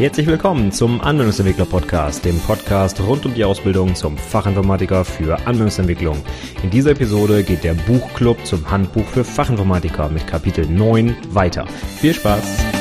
Herzlich willkommen zum Anwendungsentwickler Podcast, dem Podcast rund um die Ausbildung zum Fachinformatiker für Anwendungsentwicklung. In dieser Episode geht der Buchclub zum Handbuch für Fachinformatiker mit Kapitel 9 weiter. Viel Spaß!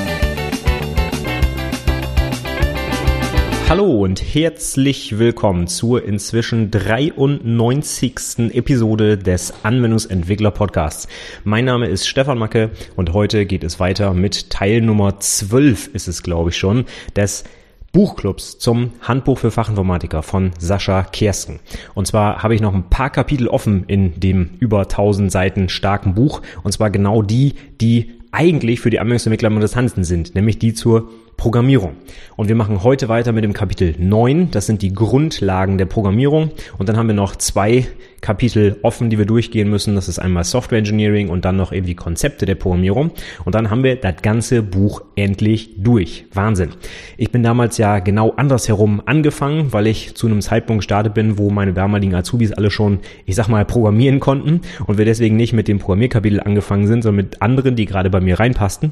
Hallo und herzlich willkommen zur inzwischen 93. Episode des Anwendungsentwickler Podcasts. Mein Name ist Stefan Macke und heute geht es weiter mit Teil Nummer 12 ist es glaube ich schon des Buchclubs zum Handbuch für Fachinformatiker von Sascha Kersten. Und zwar habe ich noch ein paar Kapitel offen in dem über 1000 Seiten starken Buch und zwar genau die, die eigentlich für die Anwendungsentwickler am interessantesten sind, nämlich die zur Programmierung. Und wir machen heute weiter mit dem Kapitel 9. Das sind die Grundlagen der Programmierung. Und dann haben wir noch zwei Kapitel offen, die wir durchgehen müssen. Das ist einmal Software Engineering und dann noch irgendwie Konzepte der Programmierung. Und dann haben wir das ganze Buch endlich durch. Wahnsinn. Ich bin damals ja genau andersherum angefangen, weil ich zu einem Zeitpunkt gestartet bin, wo meine damaligen Azubis alle schon, ich sag mal, programmieren konnten und wir deswegen nicht mit dem Programmierkapitel angefangen sind, sondern mit anderen, die gerade bei mir reinpassten.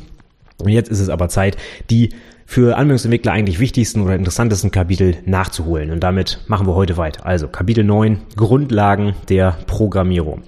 Und jetzt ist es aber Zeit, die für Anwendungsentwickler eigentlich wichtigsten oder interessantesten Kapitel nachzuholen. Und damit machen wir heute weiter. Also Kapitel 9, Grundlagen der Programmierung.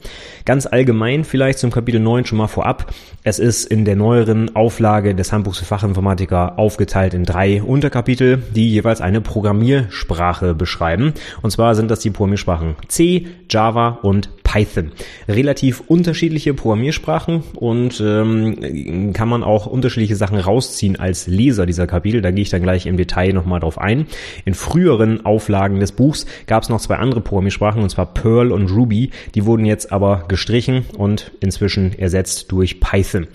Ganz allgemein vielleicht zum Kapitel 9 schon mal vorab. Es ist in der neueren Auflage des Handbuchs für Fachinformatiker aufgeteilt in drei Unterkapitel, die jeweils eine Programmiersprache beschreiben. Und zwar sind das die Programmiersprachen C, Java und Python. Relativ unterschiedliche Programmiersprachen und ähm, kann man auch unterschiedliche Sachen rausziehen als Leser dieser Kapitel. Da gehe ich dann gleich im Detail nochmal drauf ein. In früheren Auflagen des Buchs gab es noch zwei andere Programmiersprachen, und zwar Perl und Ruby. Die wurden jetzt aber gestrichen und inzwischen ersetzt durch Python.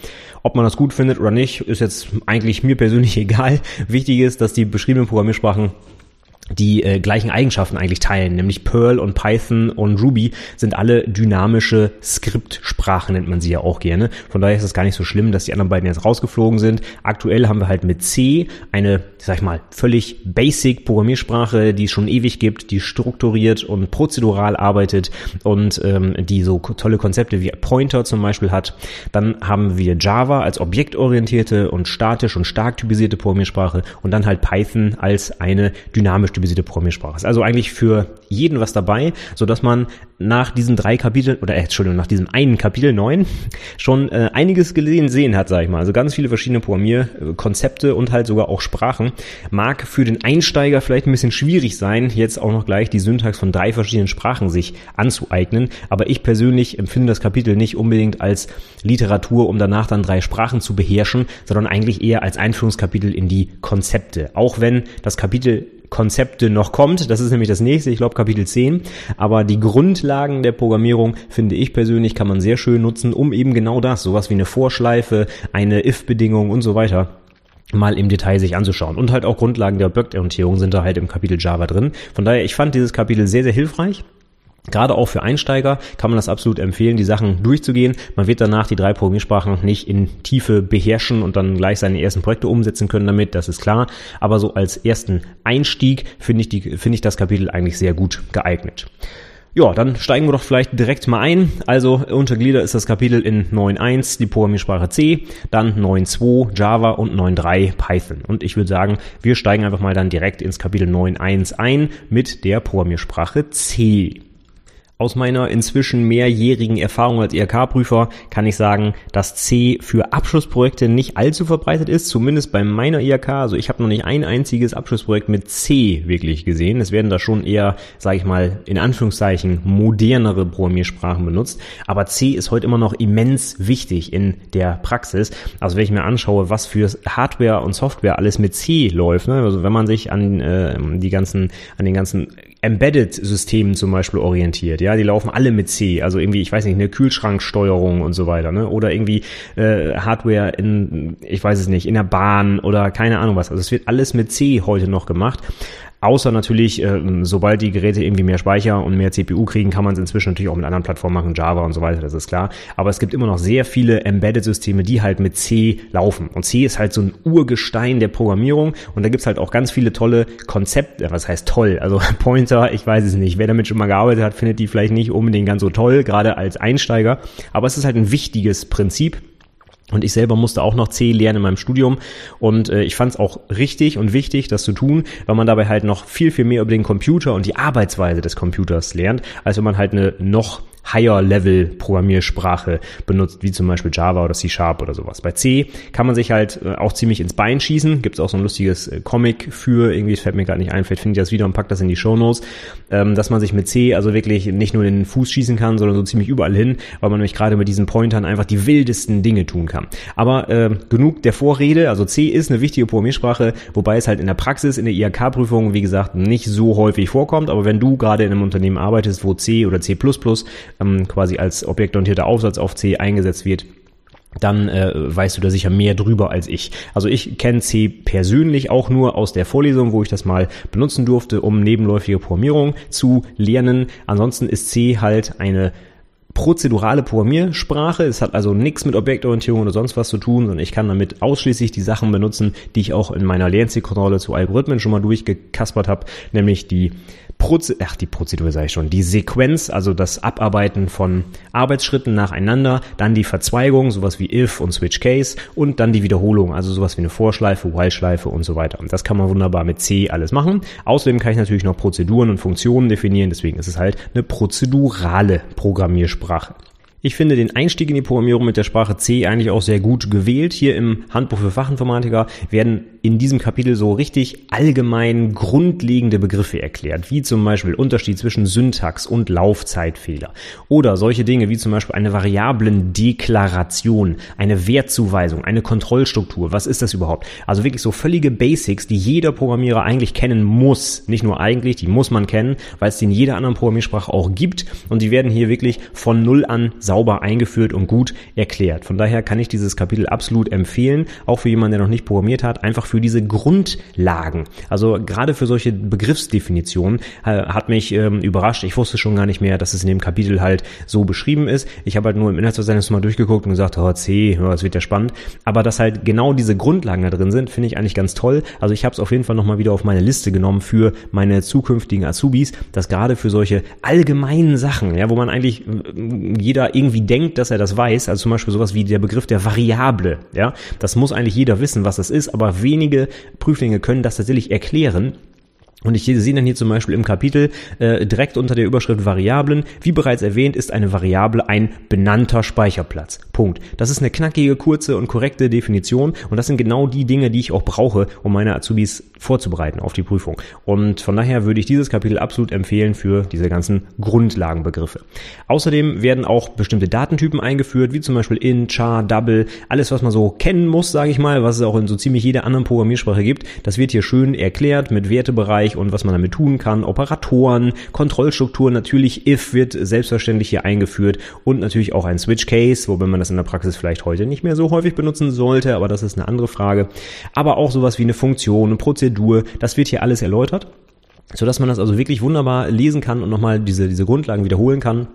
Ob man das gut findet oder nicht, ist jetzt eigentlich mir persönlich egal. Wichtig ist, dass die beschriebenen Programmiersprachen die äh, gleichen Eigenschaften eigentlich teilen, nämlich Perl und Python und Ruby sind alle dynamische Skriptsprachen, nennt man sie ja auch gerne. Von daher ist es gar nicht so schlimm, dass die anderen beiden jetzt rausgeflogen sind. Aktuell haben wir halt mit C eine, sag ich mal, völlig basic Programmiersprache, die es schon ewig gibt, die strukturiert und prozedural arbeitet und ähm, die so tolle Konzepte wie Pointer zum Beispiel hat. Dann haben wir Java als objektorientierte und statisch und stark typisierte Programmiersprache und dann halt Python als eine dynamisch typisierte Programmiersprache ist. Also eigentlich für jeden was dabei, so dass man nach diesen drei Kapiteln oder äh, Entschuldigung, nach diesem einen Kapitel neun schon äh, einiges gesehen sehen hat, sag ich mal. Also ganz viele verschiedene Programmierkonzepte und halt sogar auch Sprachen. Mag für den Einsteiger vielleicht ein bisschen schwierig sein, jetzt auch noch gleich die Syntax von drei verschiedenen Sprachen sich anzueignen, aber ich persönlich empfinde das Kapitel nicht unbedingt als Literatur, um danach dann drei Sprachen zu beherrschen, sondern eigentlich eher als Einführungskapitel in die Konzepte. Auch wenn das Kapitel Konzepte noch kommt. Das ist nämlich das nächste, ich glaube Kapitel 10. Aber die Grundlagen der Programmierung, finde ich persönlich, kann man sehr schön nutzen, um eben genau das, sowas wie eine Vorschleife, eine if-Bedingung und so weiter mal im Detail sich anzuschauen. Und halt auch Grundlagen der Objektorientierung sind da halt im Kapitel Java drin. Von daher, ich fand dieses Kapitel sehr, sehr hilfreich. Gerade auch für Einsteiger kann man das absolut empfehlen, die Sachen durchzugehen. Man wird danach die drei Programmiersprachen nicht in Tiefe beherrschen und dann gleich seine ersten Projekte umsetzen können damit, das ist klar. Aber so als ersten Einstieg finde ich, die, ich das Kapitel eigentlich sehr gut geeignet. Ja, dann steigen wir doch vielleicht direkt mal ein. Also Unterglieder ist das Kapitel in 9.1 die Programmiersprache C, dann 9.2 Java und 9.3 Python. Und ich würde sagen, wir steigen einfach mal dann direkt ins Kapitel 9.1 ein mit der Programmiersprache C. Aus meiner inzwischen mehrjährigen Erfahrung als IHK-Prüfer kann ich sagen, dass C für Abschlussprojekte nicht allzu verbreitet ist, zumindest bei meiner IHK. Also ich habe noch nicht ein einziges Abschlussprojekt mit C wirklich gesehen. Es werden da schon eher, sage ich mal, in Anführungszeichen modernere Programmiersprachen benutzt. Aber C ist heute immer noch immens wichtig in der Praxis. Also wenn ich mir anschaue, was für Hardware und Software alles mit C läuft, ne? also wenn man sich an äh, die ganzen, an den ganzen Embedded-Systemen zum Beispiel orientiert. Ja, die laufen alle mit C. Also irgendwie, ich weiß nicht, eine Kühlschranksteuerung und so weiter. Ne? Oder irgendwie äh, Hardware in, ich weiß es nicht, in der Bahn oder keine Ahnung was. Also es wird alles mit C heute noch gemacht. Außer natürlich, äh, sobald die Geräte irgendwie mehr Speicher und mehr CPU kriegen, kann man es inzwischen natürlich auch mit anderen Plattformen machen, Java und so weiter, das ist klar. Aber es gibt immer noch sehr viele Embedded-Systeme, die halt mit C laufen. Und C ist halt so ein Urgestein der Programmierung und da gibt's halt auch ganz viele tolle Konzepte, was heißt toll, also Pointer, ich weiß es nicht. Wer damit schon mal gearbeitet hat, findet die vielleicht nicht unbedingt ganz so toll, gerade als Einsteiger. Aber es ist halt ein wichtiges Prinzip Und ich selber musste auch noch C lernen in meinem Studium. Und äh, ich fand es auch richtig und wichtig, das zu tun, weil man dabei halt noch viel, viel mehr über den Computer und die Arbeitsweise des Computers lernt, als wenn man halt eine noch Higher-Level-Programmiersprache benutzt, wie zum Beispiel Java oder C-Sharp oder sowas. Bei C kann man sich halt äh, auch ziemlich ins Bein schießen. Gibt es auch so ein lustiges äh, Comic für, irgendwie, es fällt mir gerade nicht ein, vielleicht finde ich das wieder und pack das in die Shownotes, ähm, dass man sich mit C also wirklich nicht nur in den Fuß schießen kann, sondern so ziemlich überall hin, weil man nämlich gerade mit diesen Pointern einfach die wildesten Dinge tun kann. Aber äh, genug der Vorrede, also C ist eine wichtige Programmiersprache, wobei es halt in der Praxis, in der IHK-Prüfung, wie gesagt, nicht so häufig vorkommt, aber wenn du gerade in einem Unternehmen arbeitest, wo C oder C++ ähm, quasi als objektorientierter Aufsatz auf C eingesetzt wird, dann äh, weißt du da sicher mehr drüber als ich. Also ich kenne C persönlich auch nur aus der Vorlesung, wo ich das mal benutzen durfte, um nebenläufige Programmierung zu lernen. Ansonsten ist C halt eine prozedurale Programmiersprache. Es hat also nichts mit Objektorientierung oder sonst was zu tun, sondern ich kann damit ausschließlich die Sachen benutzen, die ich auch in meiner Lernzielkontrolle zu Algorithmen schon mal durchgekaspert habe, nämlich die Proze ach, die Prozedur sage ich schon, die Sequenz, also das Abarbeiten von Arbeitsschritten nacheinander, dann die Verzweigung, sowas wie if und switch case und dann die Wiederholung, also sowas wie eine Vorschleife, While-Schleife und so weiter. Und das kann man wunderbar mit C alles machen. Außerdem kann ich natürlich noch Prozeduren und Funktionen definieren, deswegen ist es halt eine prozedurale Programmiersprache. Ich finde den Einstieg in die Programmierung mit der Sprache C eigentlich auch sehr gut gewählt. Hier im Handbuch für Fachinformatiker werden in diesem Kapitel so richtig allgemein grundlegende Begriffe erklärt, wie zum Beispiel Unterschied zwischen Syntax und Laufzeitfehler oder solche Dinge wie zum Beispiel eine Variablendeklaration, eine Wertzuweisung, eine Kontrollstruktur. Was ist das überhaupt? Also wirklich so völlige Basics, die jeder Programmierer eigentlich kennen muss. Nicht nur eigentlich, die muss man kennen, weil es die in jeder anderen Programmiersprache auch gibt und die werden hier wirklich von Null an sauber eingeführt und gut erklärt. Von daher kann ich dieses Kapitel absolut empfehlen, auch für jemanden, der noch nicht programmiert hat, einfach für diese Grundlagen. Also gerade für solche Begriffsdefinitionen äh, hat mich ähm, überrascht. Ich wusste schon gar nicht mehr, dass es in dem Kapitel halt so beschrieben ist. Ich habe halt nur im Inhaltsverzeichnis mal durchgeguckt und gesagt, oh C, oh, das wird ja spannend. Aber dass halt genau diese Grundlagen da drin sind, finde ich eigentlich ganz toll. Also ich habe es auf jeden Fall nochmal wieder auf meine Liste genommen für meine zukünftigen Azubis, dass gerade für solche allgemeinen Sachen, ja, wo man eigentlich äh, jeder irgendwie denkt, dass er das weiß, also zum Beispiel sowas wie der Begriff der Variable, ja, das muss eigentlich jeder wissen, was das ist, aber wenige Prüflinge können das tatsächlich erklären und ich sehe dann hier zum Beispiel im Kapitel äh, direkt unter der Überschrift Variablen, wie bereits erwähnt, ist eine Variable ein benannter Speicherplatz. Punkt. Das ist eine knackige, kurze und korrekte Definition und das sind genau die Dinge, die ich auch brauche, um meine Azubis vorzubereiten auf die Prüfung. Und von daher würde ich dieses Kapitel absolut empfehlen für diese ganzen Grundlagenbegriffe. Außerdem werden auch bestimmte Datentypen eingeführt, wie zum Beispiel in, char, double, alles was man so kennen muss, sage ich mal, was es auch in so ziemlich jeder anderen Programmiersprache gibt. Das wird hier schön erklärt mit Wertebereich und was man damit tun kann, Operatoren, Kontrollstrukturen, natürlich if wird selbstverständlich hier eingeführt und natürlich auch ein Switch Case, wobei man das in der Praxis vielleicht heute nicht mehr so häufig benutzen sollte, aber das ist eine andere Frage. Aber auch sowas wie eine Funktion, eine Prozedur, das wird hier alles erläutert so dass man das also wirklich wunderbar lesen kann und nochmal diese, diese Grundlagen wiederholen kann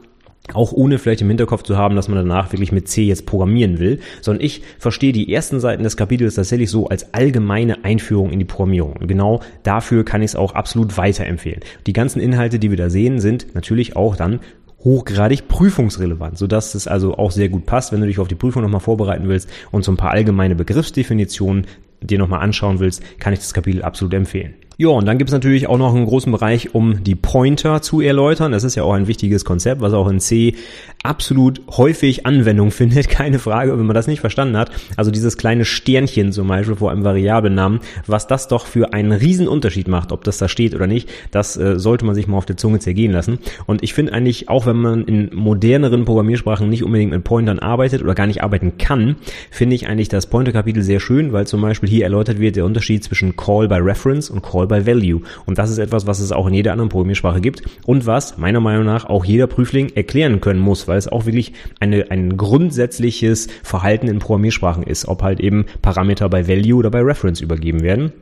auch ohne vielleicht im Hinterkopf zu haben, dass man danach wirklich mit C jetzt programmieren will, sondern ich verstehe die ersten Seiten des Kapitels tatsächlich so als allgemeine Einführung in die Programmierung. Und genau dafür kann ich es auch absolut weiterempfehlen. Die ganzen Inhalte, die wir da sehen, sind natürlich auch dann hochgradig prüfungsrelevant, sodass es also auch sehr gut passt, wenn du dich auf die Prüfung nochmal vorbereiten willst und so ein paar allgemeine Begriffsdefinitionen dir nochmal anschauen willst, kann ich das Kapitel absolut empfehlen. Ja, und dann gibt es natürlich auch noch einen großen Bereich, um die Pointer zu erläutern. Das ist ja auch ein wichtiges Konzept, was auch in C absolut häufig Anwendung findet, keine Frage, wenn man das nicht verstanden hat. Also dieses kleine Sternchen zum Beispiel vor einem Variablennamen, was das doch für einen riesen Unterschied macht, ob das da steht oder nicht, das äh, sollte man sich mal auf der Zunge zergehen lassen. Und ich finde eigentlich, auch wenn man in moderneren Programmiersprachen nicht unbedingt mit Pointern arbeitet oder gar nicht arbeiten kann, finde ich eigentlich das Pointer-Kapitel sehr schön, weil zum Beispiel hier erläutert wird der Unterschied zwischen Call by Reference und Call by Value. Und das ist etwas, was es auch in jeder anderen Programmiersprache gibt und was meiner Meinung nach auch jeder Prüfling erklären können muss, weil es auch wirklich eine, ein grundsätzliches Verhalten in Programmiersprachen ist, ob halt eben Parameter bei Value oder bei Reference übergeben werden.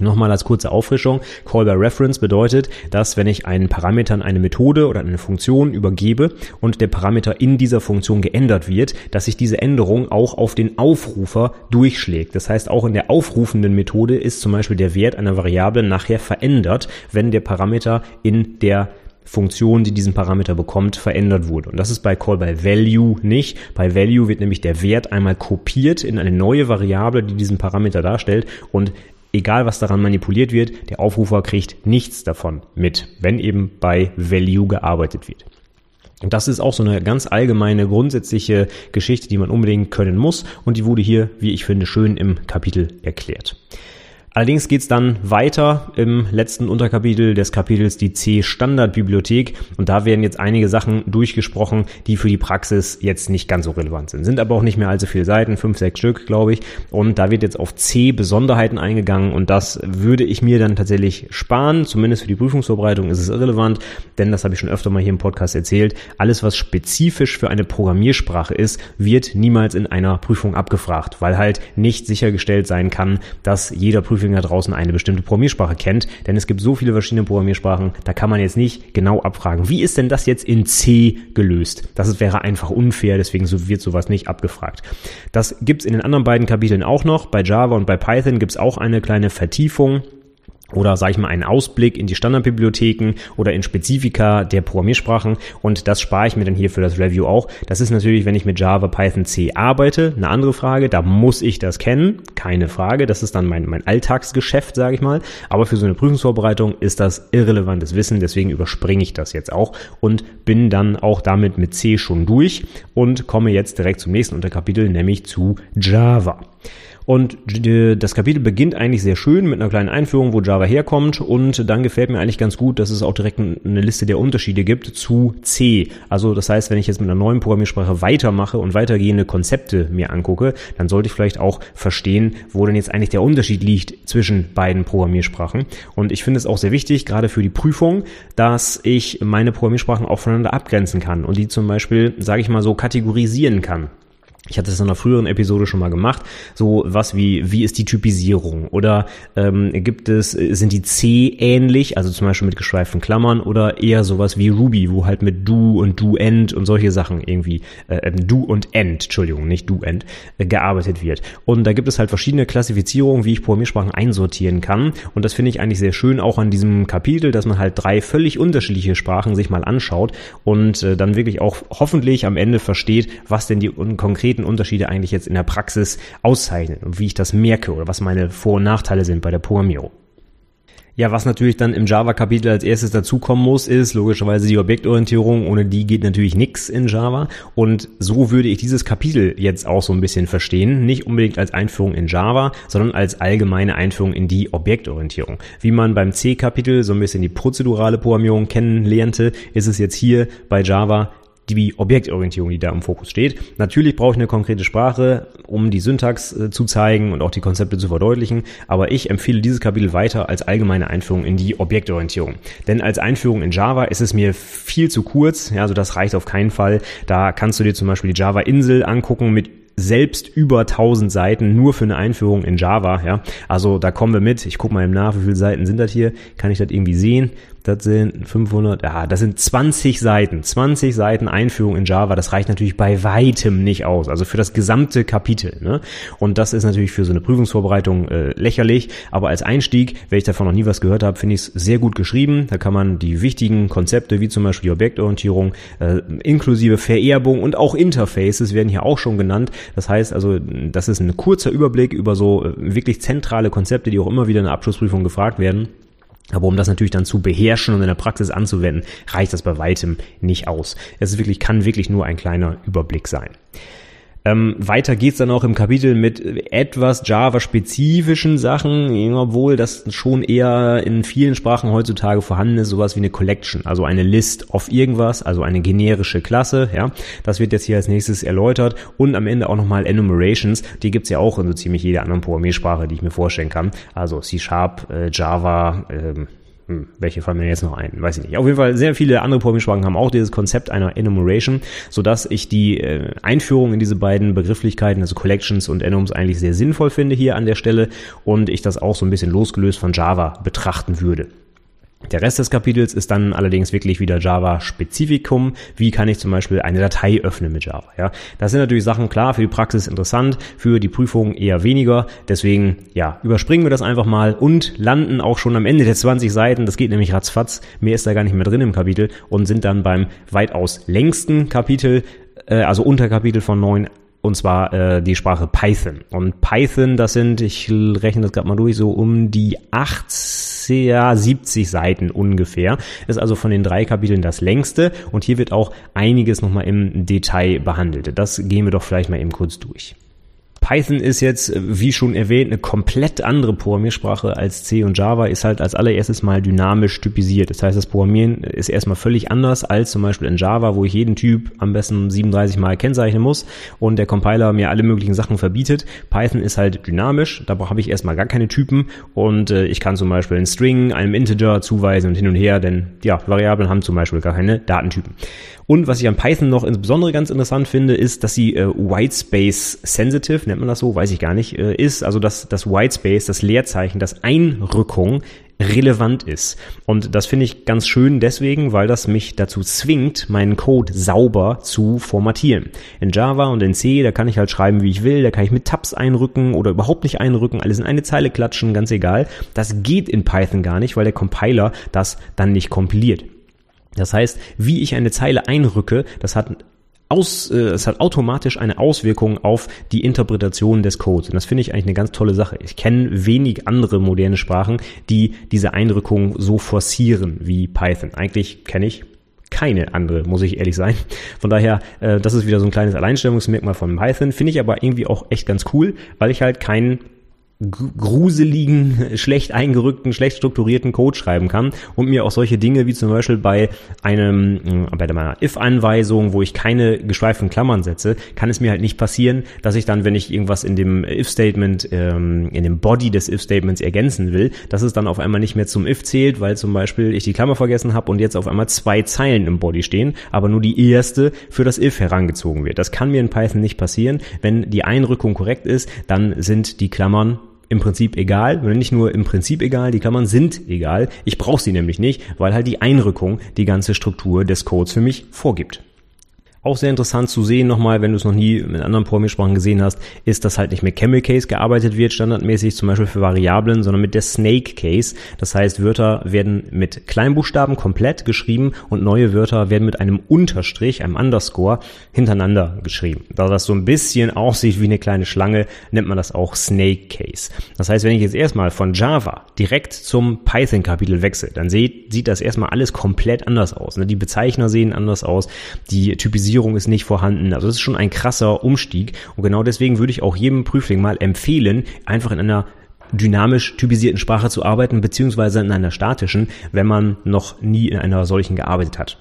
Nochmal als kurze Auffrischung. Call by Reference bedeutet, dass wenn ich einen Parametern eine Methode oder eine Funktion übergebe und der Parameter in dieser Funktion geändert wird, dass sich diese Änderung auch auf den Aufrufer durchschlägt. Das heißt, auch in der aufrufenden Methode ist zum Beispiel der Wert einer Variable nachher verändert, wenn der Parameter in der Funktion, die diesen Parameter bekommt, verändert wurde. Und das ist bei Call by Value nicht. Bei Value wird nämlich der Wert einmal kopiert in eine neue Variable, die diesen Parameter darstellt und egal was daran manipuliert wird, der Aufrufer kriegt nichts davon mit, wenn eben bei Value gearbeitet wird. Und das ist auch so eine ganz allgemeine, grundsätzliche Geschichte, die man unbedingt können muss und die wurde hier, wie ich finde, schön im Kapitel erklärt. Allerdings geht's dann weiter im letzten Unterkapitel des Kapitels die C-Standardbibliothek und da werden jetzt einige Sachen durchgesprochen, die für die Praxis jetzt nicht ganz so relevant sind. Sind aber auch nicht mehr allzu viele Seiten, fünf, sechs Stück, glaube ich. Und da wird jetzt auf C-Besonderheiten eingegangen und das würde ich mir dann tatsächlich sparen. Zumindest für die Prüfungsvorbereitung ist es irrelevant, denn das habe ich schon öfter mal hier im Podcast erzählt. Alles, was spezifisch für eine Programmiersprache ist, wird niemals in einer Prüfung abgefragt, weil halt nicht sichergestellt sein kann, dass jeder Prüfer Prüfling da draußen eine bestimmte Programmiersprache kennt, denn es gibt so viele verschiedene Programmiersprachen, da kann man jetzt nicht genau abfragen, wie ist denn das jetzt in C gelöst? Das wäre einfach unfair, deswegen wird sowas nicht abgefragt. Das gibt's in den anderen beiden Kapiteln auch noch. Bei Java und bei Python gibt's auch eine kleine Vertiefung oder sage ich mal einen Ausblick in die Standardbibliotheken oder in Spezifika der Programmiersprachen. Und das spare ich mir dann hier für das Review auch. Das ist natürlich, wenn ich mit Java, Python, C arbeite, eine andere Frage, da muss ich das kennen, keine Frage, das ist dann mein, mein Alltagsgeschäft, sage ich mal, aber für so eine Prüfungsvorbereitung ist das irrelevantes Wissen, deswegen überspringe ich das jetzt auch und bin dann auch damit mit C schon durch und komme jetzt direkt zum nächsten Unterkapitel, nämlich zu Java. Und das Kapitel beginnt eigentlich sehr schön mit einer kleinen Einführung, wo Java herkommt. Und dann gefällt mir eigentlich ganz gut, dass es auch direkt eine Liste der Unterschiede gibt zu C. Also das heißt, wenn ich jetzt mit einer neuen Programmiersprache weitermache und weitergehende Konzepte mir angucke, dann sollte ich vielleicht auch verstehen, wo denn jetzt eigentlich der Unterschied liegt zwischen beiden Programmiersprachen. Und ich finde es auch sehr wichtig, gerade für die Prüfung, dass ich meine Programmiersprachen auch voneinander abgrenzen kann und die zum Beispiel, sage ich mal so, kategorisieren kann. Ich hatte es in einer früheren Episode schon mal gemacht. So was wie, wie ist die Typisierung? Oder ähm, gibt es, sind die C ähnlich, also zum Beispiel mit geschweiften Klammern, oder eher sowas wie Ruby, wo halt mit do und do end und solche Sachen irgendwie, äh, ähm, do und end, Entschuldigung, nicht do end, äh, gearbeitet wird. Und da gibt es halt verschiedene Klassifizierungen, wie ich Programmiersprachen einsortieren kann. Und das finde ich eigentlich sehr schön auch an diesem Kapitel, dass man halt drei völlig unterschiedliche Sprachen sich mal anschaut und äh, dann wirklich auch hoffentlich am Ende versteht, was denn die konkreten konkreten Unterschiede eigentlich jetzt in der Praxis auszeichnen und wie ich das merke oder was meine Vor- und Nachteile sind bei der Programmierung. Ja, was natürlich dann im Java-Kapitel als erstes dazukommen muss, ist logischerweise die Objektorientierung. Ohne die geht natürlich nichts in Java. Und so würde ich dieses Kapitel jetzt auch so ein bisschen verstehen. Nicht unbedingt als Einführung in Java, sondern als allgemeine Einführung in die Objektorientierung. Wie man beim C-Kapitel so ein bisschen die prozedurale Programmierung kennenlernte, ist es jetzt hier bei Java die Objektorientierung, die da im Fokus steht. Natürlich brauche ich eine konkrete Sprache, um die Syntax äh, zu zeigen und auch die Konzepte zu verdeutlichen, aber ich empfehle dieses Kapitel weiter als allgemeine Einführung in die Objektorientierung. Denn als Einführung in Java ist es mir viel zu kurz, ja, also das reicht auf keinen Fall. Da kannst du dir zum Beispiel die Java-Insel angucken mit selbst über 1000 Seiten nur für eine Einführung in Java, ja. Also da kommen wir mit. Ich gucke mal im nach, wie viele Seiten sind das hier? Kann ich das irgendwie sehen? Das sind 500, ja, das sind 20 Seiten. 20 Seiten Einführung in Java. Das reicht natürlich bei weitem nicht aus. Also für das gesamte Kapitel. Ne? Und das ist natürlich für so eine Prüfungsvorbereitung äh, lächerlich. Aber als Einstieg, wenn ich davon noch nie was gehört habe, finde ich es sehr gut geschrieben. Da kann man die wichtigen Konzepte, wie zum Beispiel die Objektorientierung, äh, inklusive Vererbung und auch Interfaces werden hier auch schon genannt. Das heißt also, das ist ein kurzer Überblick über so äh, wirklich zentrale Konzepte, die auch immer wieder in der Abschlussprüfung gefragt werden. Aber um das natürlich dann zu beherrschen und in der Praxis anzuwenden, reicht das bei weitem nicht aus. Es ist wirklich, kann wirklich nur ein kleiner Überblick sein. Ähm, weiter geht's dann auch im Kapitel mit etwas Java-spezifischen Sachen, obwohl das schon eher in vielen Sprachen heutzutage vorhanden ist, sowas wie eine Collection, also eine List of irgendwas, also eine generische Klasse, ja. Das wird jetzt hier als nächstes erläutert und am Ende auch nochmal Enumerations, die gibt's ja auch in so ziemlich jeder anderen Programmiersprache, die ich mir vorstellen kann. Also C-Sharp, äh, Java, ähm, hm, welche fallen mir jetzt noch ein? Weiß ich nicht. Auf jeden Fall sehr viele andere Programmiersprachen haben auch dieses Konzept einer Enumeration, sodass ich die äh, Einführung in diese beiden Begrifflichkeiten, also Collections und Enums, eigentlich sehr sinnvoll finde hier an der Stelle und ich das auch so ein bisschen losgelöst von Java betrachten würde. Der Rest des Kapitels ist dann allerdings wirklich wieder Java-Spezifikum. Wie kann ich zum Beispiel eine Datei öffnen mit Java? Ja, das sind natürlich Sachen klar für die Praxis interessant, für die Prüfung eher weniger. Deswegen, ja, überspringen wir das einfach mal und landen auch schon am Ende der 20 Seiten. Das geht nämlich ratzfatz. Mehr ist da gar nicht mehr drin im Kapitel und sind dann beim weitaus längsten Kapitel, äh, also Unterkapitel von 9 und zwar äh, die Sprache Python. Und Python, das sind, ich rechne das gerade mal durch, so um die 80, ja, 70 Seiten ungefähr. Ist also von den drei Kapiteln das längste und hier wird auch einiges nochmal im Detail behandelt. Das gehen wir doch vielleicht mal eben kurz durch. Python ist jetzt, wie schon erwähnt, eine komplett andere Programmiersprache als C und Java, ist halt als allererstes mal dynamisch typisiert. Das heißt, das Programmieren ist erstmal völlig anders als zum Beispiel in Java, wo ich jeden Typ am besten 37 Mal kennzeichnen muss und der Compiler mir alle möglichen Sachen verbietet. Python ist halt dynamisch, da habe ich erstmal gar keine Typen und äh, ich kann zum Beispiel einen String einem Integer zuweisen und hin und her, denn ja, Variablen haben zum Beispiel gar keine Datentypen. Und was ich an Python noch insbesondere ganz interessant finde, ist, dass sie äh, Whitespace Sensitive, nennt man das so, weiß ich gar nicht, äh, ist. Also dass das Whitespace, das Leerzeichen, das Einrückung relevant ist. Und das finde ich ganz schön deswegen, weil das mich dazu zwingt, meinen Code sauber zu formatieren. In Java und in C, da kann ich halt schreiben, wie ich will, da kann ich mit Tabs einrücken oder überhaupt nicht einrücken, alles in eine Zeile klatschen, ganz egal. Das geht in Python gar nicht, weil der Compiler das dann nicht kompiliert. Das heißt, wie ich eine Zeile einrücke, das hat aus, äh, es hat automatisch eine Auswirkung auf die Interpretation des Codes. Und das finde ich eigentlich eine ganz tolle Sache. Ich kenne wenig andere moderne Sprachen, die diese Einrückung so forcieren wie Python. Eigentlich kenne ich keine andere, muss ich ehrlich sein. Von daher, äh, das ist wieder so ein kleines Alleinstellungsmerkmal von Python. Finde ich aber irgendwie auch echt ganz cool, weil ich halt keinen gruseligen, schlecht eingerückten, schlecht strukturierten Code schreiben kann und mir auch solche Dinge wie zum Beispiel bei einem, äh, bei meiner if-Anweisung, wo ich keine geschweiften Klammern setze, kann es mir halt nicht passieren, dass ich dann, wenn ich irgendwas in dem if-Statement, ähm, in dem Body des if-Statements ergänzen will, dass es dann auf einmal nicht mehr zum if zählt, weil zum Beispiel ich die Klammer vergessen habe und jetzt auf einmal zwei Zeilen im Body stehen, aber nur die erste für das if herangezogen wird. Das kann mir in Python nicht passieren. Wenn die Einrückung korrekt ist, dann sind die Klammern im Prinzip egal, oder nicht nur im Prinzip egal, die Klammern sind egal. Ich brauche sie nämlich nicht, weil halt die Einrückung die ganze Struktur des Codes für mich vorgibt. Auch sehr interessant zu sehen nochmal, wenn du es noch nie mit anderen Programmiersprachen gesehen hast, ist, dass halt nicht mit Camel Case gearbeitet wird, standardmäßig zum Beispiel für Variablen, sondern mit der Snake Case. Das heißt, Wörter werden mit Kleinbuchstaben komplett geschrieben und neue Wörter werden mit einem Unterstrich, einem Underscore, hintereinander geschrieben. Da das so ein bisschen aussieht wie eine kleine Schlange, nennt man das auch Snake Case. Das heißt, wenn ich jetzt erstmal von Java direkt zum Python-Kapitel wechsle, dann sieht, sieht das erstmal alles komplett anders aus. Ne? Die Bezeichner sehen anders aus, die Typisierung Automatisierung ist nicht vorhanden. Also das ist schon ein krasser Umstieg. Und genau deswegen würde ich auch jedem Prüfling mal empfehlen, einfach in einer dynamisch typisierten Sprache zu arbeiten, beziehungsweise in einer statischen, wenn man noch nie in einer solchen gearbeitet hat.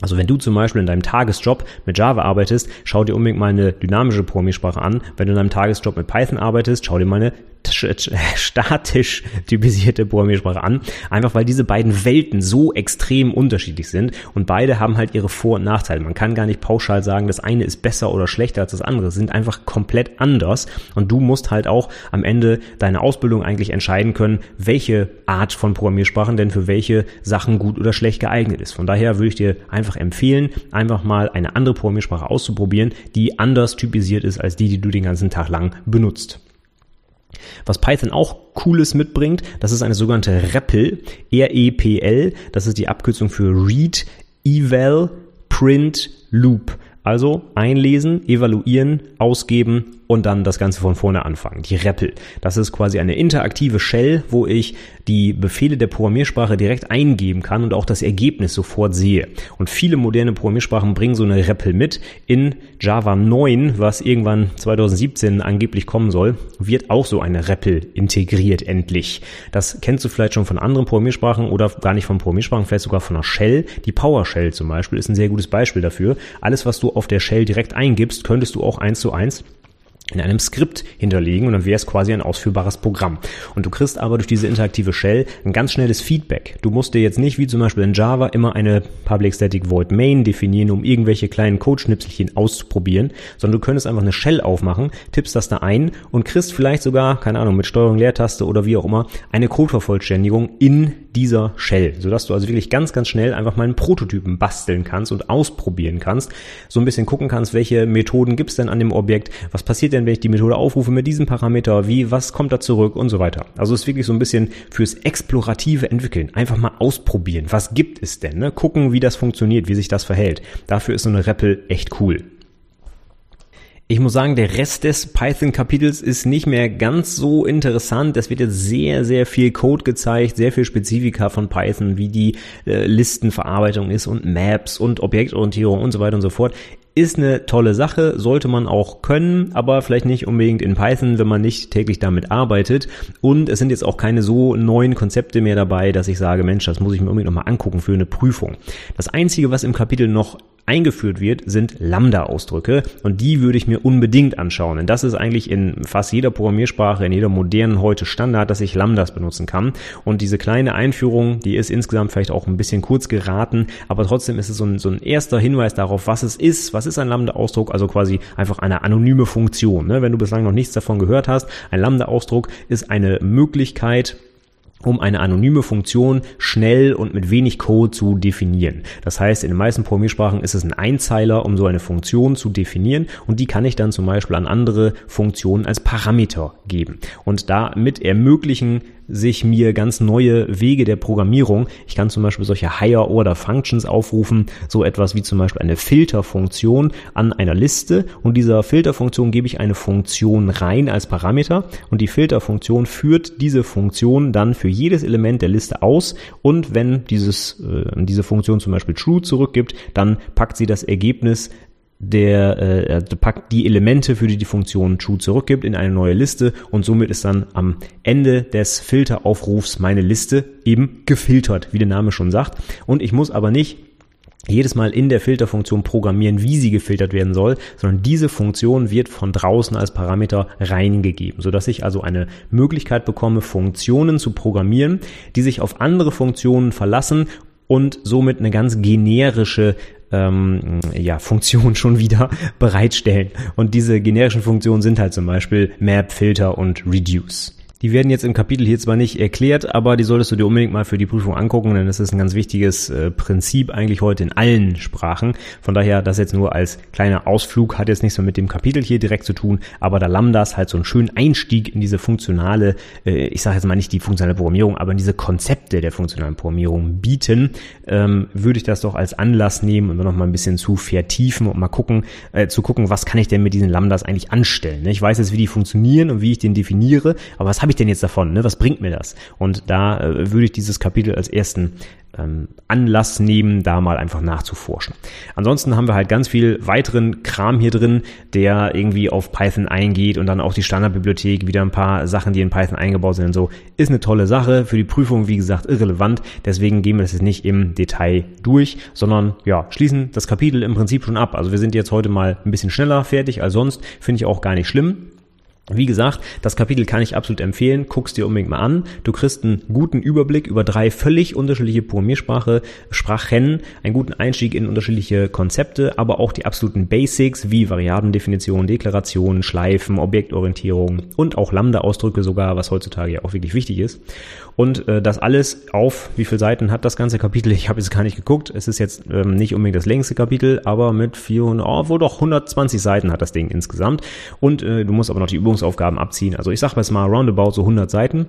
Also wenn du zum Beispiel in deinem Tagesjob mit Java arbeitest, schau dir unbedingt mal eine dynamische Programmiersprache an. Wenn du in deinem Tagesjob mit Python arbeitest, schau dir mal eine statisch typisierte Programmiersprache an. Einfach weil diese beiden Welten so extrem unterschiedlich sind und beide haben halt ihre Vor- und Nachteile. Man kann gar nicht pauschal sagen, das eine ist besser oder schlechter als das andere. Sind einfach komplett anders und du musst halt auch am Ende deiner Ausbildung eigentlich entscheiden können, welche Art von Programmiersprachen denn für welche Sachen gut oder schlecht geeignet ist. Von daher würde ich dir einfach empfehlen, einfach mal eine andere Programmiersprache auszuprobieren, die anders typisiert ist als die, die du den ganzen Tag lang benutzt. Was Python auch Cooles mitbringt, das ist eine sogenannte REPL, R-E-P-L, das ist die Abkürzung für Read, Eval, Print, Loop. Also einlesen, evaluieren, ausgeben und dann das Ganze von vorne anfangen. Die REPL. Das ist quasi eine interaktive Shell, wo ich die Befehle der Programmiersprache direkt eingeben kann und auch das Ergebnis sofort sehe. Und viele moderne Programmiersprachen bringen so eine REPL mit. In Java 9, was irgendwann 2017 angeblich kommen soll, wird auch so eine REPL integriert endlich. Das kennst du vielleicht schon von anderen Programmiersprachen oder gar nicht von Programmiersprachen, vielleicht sogar von einer Shell. Die PowerShell zum Beispiel ist ein sehr gutes Beispiel dafür. Alles, was du auf der Shell direkt eingibst, könntest du auch eins zu eins in einem Skript hinterlegen und dann wäre es quasi ein ausführbares Programm. Und du kriegst aber durch diese interaktive Shell ein ganz schnelles Feedback. Du musst dir jetzt nicht wie zum Beispiel in Java immer eine Public Static Void Main definieren, um irgendwelche kleinen Codeschnipselchen auszuprobieren, sondern du könntest einfach eine Shell aufmachen, tippst das da ein und kriegst vielleicht sogar, keine Ahnung, mit Steuerung Leertaste oder wie auch immer, eine Codevervollständigung in dieser Shell, sodass du also wirklich ganz, ganz schnell einfach mal einen Prototypen basteln kannst und ausprobieren kannst, so ein bisschen gucken kannst, welche Methoden gibt's denn an dem Objekt, was passiert denn, wenn ich die Methode aufrufe mit diesem Parameter, wie, was kommt da zurück und so weiter. Also es ist wirklich so ein bisschen fürs explorative Entwickeln, einfach mal ausprobieren, was gibt es denn, ne? gucken, wie das funktioniert, wie sich das verhält. Dafür ist so eine REPL echt cool. Ich muss sagen, der Rest des Python-Kapitels ist nicht mehr ganz so interessant. Es wird jetzt sehr, sehr viel Code gezeigt, sehr viel Spezifika von Python, wie die äh, Listenverarbeitung ist und Maps und Objektorientierung und so weiter und so fort. Ist eine tolle Sache, sollte man auch können, aber vielleicht nicht unbedingt in Python, wenn man nicht täglich damit arbeitet. Und es sind jetzt auch keine so neuen Konzepte mehr dabei, dass ich sage, Mensch, das muss ich mir unbedingt nochmal angucken für eine Prüfung. Das Einzige, was im Kapitel noch eingeführt wird, sind Lambda-Ausdrücke und die würde ich mir unbedingt anschauen. Denn das ist eigentlich in fast jeder Programmiersprache, in jeder modernen heute Standard, dass ich Lambdas benutzen kann. Und diese kleine Einführung, die ist insgesamt vielleicht auch ein bisschen kurz geraten, aber trotzdem ist es so ein, so ein erster Hinweis darauf, was es ist. Was ist ein Lambda-Ausdruck? Also quasi einfach eine anonyme Funktion. Ne? Wenn du bislang noch nichts davon gehört hast, ein Lambda-Ausdruck ist eine Möglichkeit, um eine anonyme Funktion schnell und mit wenig Code zu definieren. Das heißt, in den meisten Programmiersprachen ist es ein Einzeiler, um so eine Funktion zu definieren und die kann ich dann zum Beispiel an andere Funktionen als Parameter geben. Und damit ermöglichen sich mir ganz neue Wege der Programmierung. Ich kann zum Beispiel solche Higher Order Functions aufrufen, so etwas wie zum Beispiel eine Filterfunktion an einer Liste. Und dieser Filterfunktion gebe ich eine Funktion rein als Parameter. Und die Filterfunktion führt diese Funktion dann für jedes Element der Liste aus. Und wenn dieses, äh, diese Funktion zum Beispiel true zurückgibt, dann packt sie das Ergebnis der äh, packt die Elemente, für die die Funktion true zurückgibt, in eine neue Liste und somit ist dann am Ende des Filteraufrufs meine Liste eben gefiltert, wie der Name schon sagt. Und ich muss aber nicht jedes Mal in der Filterfunktion programmieren, wie sie gefiltert werden soll, sondern diese Funktion wird von draußen als Parameter reingegeben, sodass ich also eine Möglichkeit bekomme, Funktionen zu programmieren, die sich auf andere Funktionen verlassen und somit eine ganz generische ähm, ja, Funktion schon wieder bereitstellen. Und diese generischen Funktionen sind halt zum Beispiel Map, Filter und Reduce. Die werden jetzt im Kapitel hier zwar nicht erklärt, aber die solltest du dir unbedingt mal für die Prüfung angucken, denn das ist ein ganz wichtiges äh, Prinzip eigentlich heute in allen Sprachen. Von daher, das jetzt nur als kleiner Ausflug, hat jetzt nichts mehr mit dem Kapitel hier direkt zu tun, aber da Lambdas halt so einen schönen Einstieg in diese funktionale, äh, ich sage jetzt mal nicht die funktionale Programmierung, aber in diese Konzepte der funktionalen Programmierung bieten, ähm, würde ich das doch als Anlass nehmen und noch mal ein bisschen zu vertiefen und mal gucken, äh, zu gucken, was kann ich denn mit diesen Lambdas eigentlich anstellen. Ne? Ich weiß jetzt, wie die funktionieren und wie ich den definiere, aber was habe ich denn jetzt davon? Ne? Was bringt mir das? Und da äh, würde ich dieses Kapitel als ersten ähm, Anlass nehmen, da mal einfach nachzuforschen. Ansonsten haben wir halt ganz viel weiteren Kram hier drin, der irgendwie auf Python eingeht und dann auch die Standardbibliothek, wieder ein paar Sachen, die in Python eingebaut sind und so. Ist eine tolle Sache, für die Prüfung, wie gesagt, irrelevant. Deswegen gehen wir das jetzt nicht im Detail durch, sondern ja, schließen das Kapitel im Prinzip schon ab. Also wir sind jetzt heute mal ein bisschen schneller fertig als sonst, finde ich auch gar nicht schlimm. Wie gesagt, das Kapitel kann ich absolut empfehlen. Guck's dir unbedingt mal an. Du kriegst einen guten Überblick über drei völlig unterschiedliche Programmiersprache, Sprachen, einen guten Einstieg in unterschiedliche Konzepte, aber auch die absoluten Basics wie Variablen-Definition, Deklarationen, Schleifen, Objektorientierung und auch Lambda-Ausdrücke sogar, was heutzutage ja auch wirklich wichtig ist. Und äh, das alles auf, wie viele Seiten hat das ganze Kapitel? Ich habe jetzt gar nicht geguckt. Es ist jetzt ähm, nicht unbedingt das längste Kapitel, aber mit 400, oh, wohl doch 120 Seiten hat das Ding insgesamt. Und äh, du musst aber noch die Übungsaufgaben abziehen. Also ich sage jetzt mal roundabout so 100 Seiten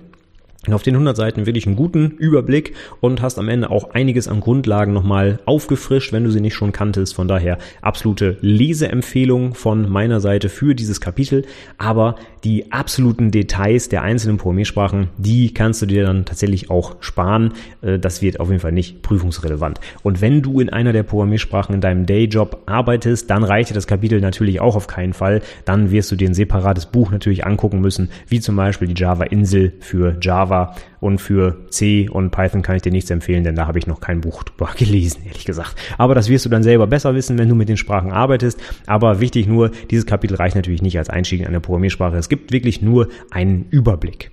auf den 100 Seiten wirklich einen guten Überblick und hast am Ende auch einiges an Grundlagen nochmal aufgefrischt, wenn du sie nicht schon kanntest. Von daher absolute Leseempfehlung von meiner Seite für dieses Kapitel. Aber die absoluten Details der einzelnen Programmiersprachen, die kannst du dir dann tatsächlich auch sparen. Äh, das wird auf jeden Fall nicht prüfungsrelevant. Und wenn du in einer der Programmiersprachen in deinem Dayjob arbeitest, dann reicht dir das Kapitel natürlich auch auf keinen Fall. Dann wirst du dir ein separates Buch natürlich angucken müssen, wie zum Beispiel die Java-Insel für Java Java Und für C und Python kann ich dir nichts empfehlen, denn da habe ich noch kein Buch drüber gelesen, ehrlich gesagt. Aber das wirst du dann selber besser wissen, wenn du mit den Sprachen arbeitest. Aber wichtig nur, dieses Kapitel reicht natürlich nicht als Einstieg in eine Programmiersprache. Es gibt wirklich nur einen Überblick.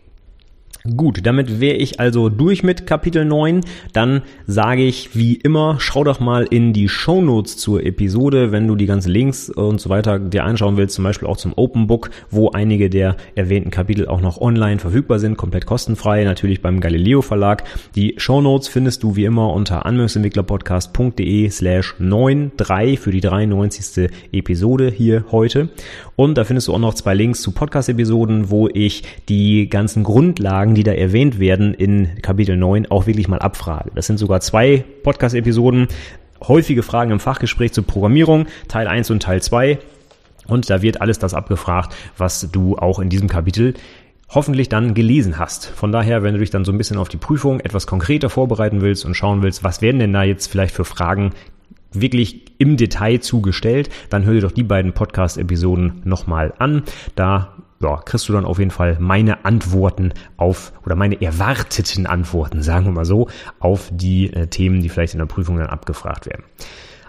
Gut, damit wäre ich also durch mit Kapitel 9. Dann sage ich wie immer, schau doch mal in die Show zur Episode, wenn du die ganzen Links und so weiter dir anschauen willst, zum Beispiel auch zum Open Book, wo einige der erwähnten Kapitel auch noch online verfügbar sind, komplett kostenfrei, natürlich beim Galileo Verlag. Die Show findest du wie immer unter anwendungsentwicklerpodcast.de slash 93 für die 93. Episode hier heute. Und da findest du auch noch zwei Links zu Podcast-Episoden, wo ich die ganzen Grundlagen Fragen, die da erwähnt werden in Kapitel 9, auch wirklich mal abfrage. Das sind sogar zwei Podcast-Episoden, häufige Fragen im Fachgespräch zur Programmierung, Teil 1 und Teil 2. Und da wird alles das abgefragt, was du auch in diesem Kapitel hoffentlich dann gelesen hast. Von daher, wenn du dich dann so ein bisschen auf die Prüfung etwas konkreter vorbereiten willst und schauen willst, was werden denn da jetzt vielleicht für Fragen wirklich im Detail zugestellt, dann hör dir doch die beiden Podcast-Episoden nochmal an. Da ja, kriegst du dann auf jeden Fall meine Antworten auf oder meine erwarteten Antworten, sagen wir mal so, auf die äh, Themen, die vielleicht in der Prüfung dann abgefragt werden.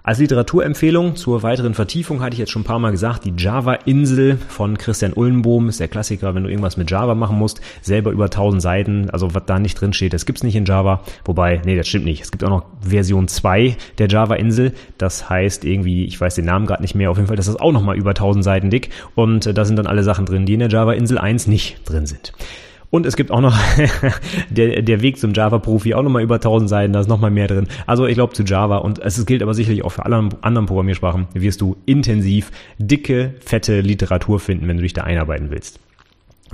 Als Literaturempfehlung zur weiteren Vertiefung hatte ich jetzt schon ein paar Mal gesagt, die Java-Insel von Christian Ullenbohm ist der Klassiker, wenn du irgendwas mit Java machen musst, selber über 1000 Seiten, also was da nicht drin steht, das gibt's nicht in Java, wobei, nee, das stimmt nicht. Es gibt auch noch Version 2 der Java-Insel, das heißt irgendwie, ich weiß den Namen gerade nicht mehr, auf jeden Fall, das ist auch nochmal über 1000 Seiten dick und äh, da sind dann alle Sachen drin, die in der Java-Insel 1 nicht drin sind. Und es gibt auch noch der, der Weg zum Java-Profi, auch nochmal über 1000 Seiten, da ist nochmal mehr drin. Also ich glaube zu Java und es gilt aber sicherlich auch für alle anderen Programmiersprachen, wirst du intensiv dicke, fette Literatur finden, wenn du dich da einarbeiten willst.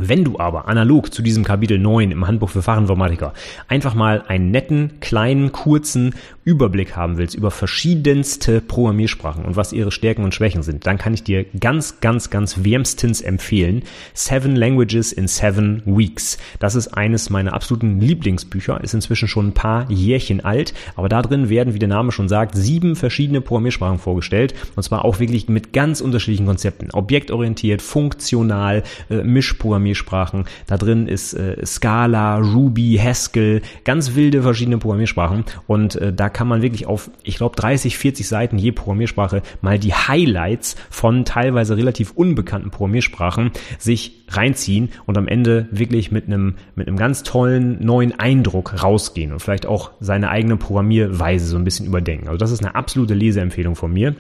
Wenn du aber analog zu diesem Kapitel 9 im Handbuch für Fachinformatiker einfach mal einen netten, kleinen, kurzen Überblick haben willst über verschiedenste Programmiersprachen und was ihre Stärken und Schwächen sind, dann kann ich dir ganz, ganz, ganz wärmstens empfehlen Seven Languages in Seven Weeks. Das ist eines meiner absoluten Lieblingsbücher, ist inzwischen schon ein paar Jährchen alt, aber da drin werden, wie der Name schon sagt, sieben verschiedene Programmiersprachen vorgestellt und zwar auch wirklich mit ganz unterschiedlichen Konzepten. Objektorientiert, funktional, äh, Mischprogrammiersprachen Programmiersprachen. Da drin ist äh, Scala, Ruby, Haskell, ganz wilde verschiedene Programmiersprachen. Und äh, da kann man wirklich auf, ich glaube, 30, 40 Seiten je Programmiersprache mal die Highlights von teilweise relativ unbekannten Programmiersprachen sich reinziehen und am Ende wirklich mit einem, mit einem ganz tollen neuen Eindruck rausgehen und vielleicht auch seine eigene Programmierweise so ein bisschen überdenken. Also das ist eine absolute Leseempfehlung von mir.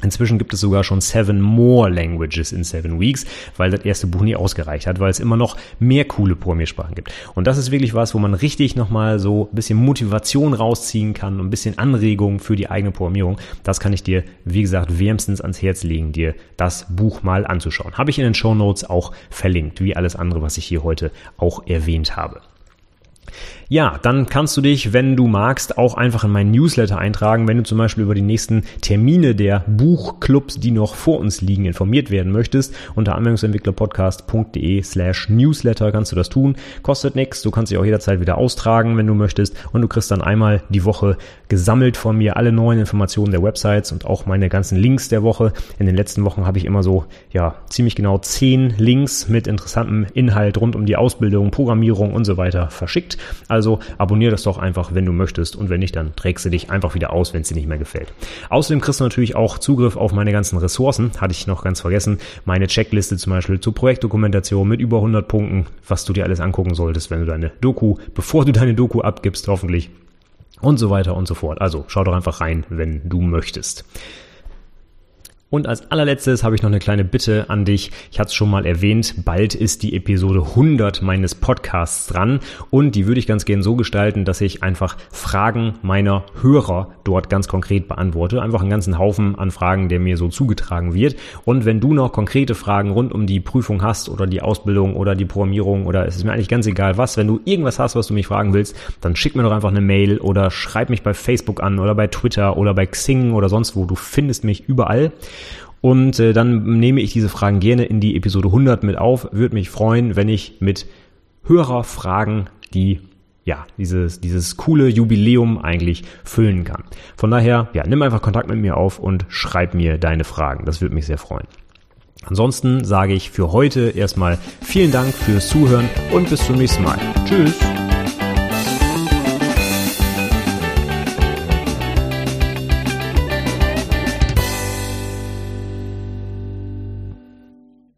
Inzwischen gibt es sogar schon seven more languages in seven weeks, weil das erste Buch nie ausgereicht hat, weil es immer noch mehr coole Programmiersprachen gibt. Und das ist wirklich was, wo man richtig nochmal so ein bisschen Motivation rausziehen kann und ein bisschen Anregung für die eigene Programmierung. Das kann ich dir, wie gesagt, wärmstens ans Herz legen, dir das Buch mal anzuschauen. Habe ich in den Show Notes auch verlinkt, wie alles andere, was ich hier heute auch erwähnt habe. Ja, dann kannst du dich, wenn du magst, auch einfach in meinen Newsletter eintragen, wenn du zum Beispiel über die nächsten Termine der Buchclubs, die noch vor uns liegen, informiert werden möchtest. Unter anwendungsentwicklerpodcast.de slash Newsletter kannst du das tun. Kostet nichts, du kannst dich auch jederzeit wieder austragen, wenn du möchtest. Und du kriegst dann einmal die Woche gesammelt von mir alle neuen Informationen der Websites und auch meine ganzen Links der Woche. In den letzten Wochen habe ich immer so, ja, ziemlich genau zehn Links mit interessantem Inhalt rund um die Ausbildung, Programmierung und so weiter verschickt. Also abonniere das doch einfach, wenn du möchtest. Und wenn nicht, dann trägst du dich einfach wieder aus, wenn es dir nicht mehr gefällt. Außerdem kriegst du natürlich auch Zugriff auf meine ganzen Ressourcen. Hatte ich noch ganz vergessen. Meine Checkliste zum Beispiel zur Projektdokumentation mit über 100 Punkten, was du dir alles angucken solltest, wenn du deine Doku, bevor du deine Doku abgibst, hoffentlich. Und so weiter und so fort. Also schau doch einfach rein, wenn du möchtest. Und als allerletztes habe ich noch eine kleine Bitte an dich. Ich hatte es schon mal erwähnt, bald ist die Episode 100 meines Podcasts dran und die würde ich ganz gern so gestalten, dass ich einfach Fragen meiner Hörer dort ganz konkret beantworte. Einfach einen ganzen Haufen an Fragen, der mir so zugetragen wird. Und wenn du noch konkrete Fragen rund um die Prüfung hast oder die Ausbildung oder die Programmierung oder es ist mir eigentlich ganz egal was, wenn du irgendwas hast, was du mich fragen willst, dann schick mir doch einfach eine Mail oder schreib mich bei Facebook an oder bei Twitter oder bei Xing oder sonst wo. Du findest mich überall. Und äh, dann nehme ich diese Fragen gerne in die Episode 100 mit auf. Würde mich freuen, wenn ich mit Hörerfragen die ja, dieses, dieses coole Jubiläum eigentlich füllen kann. Von daher, ja, nimm einfach Kontakt mit mir auf und schreib mir deine Fragen. Das würde mich sehr freuen. Ansonsten sage ich für heute erstmal vielen Dank fürs Zuhören und bis zum nächsten Mal. Tschüss!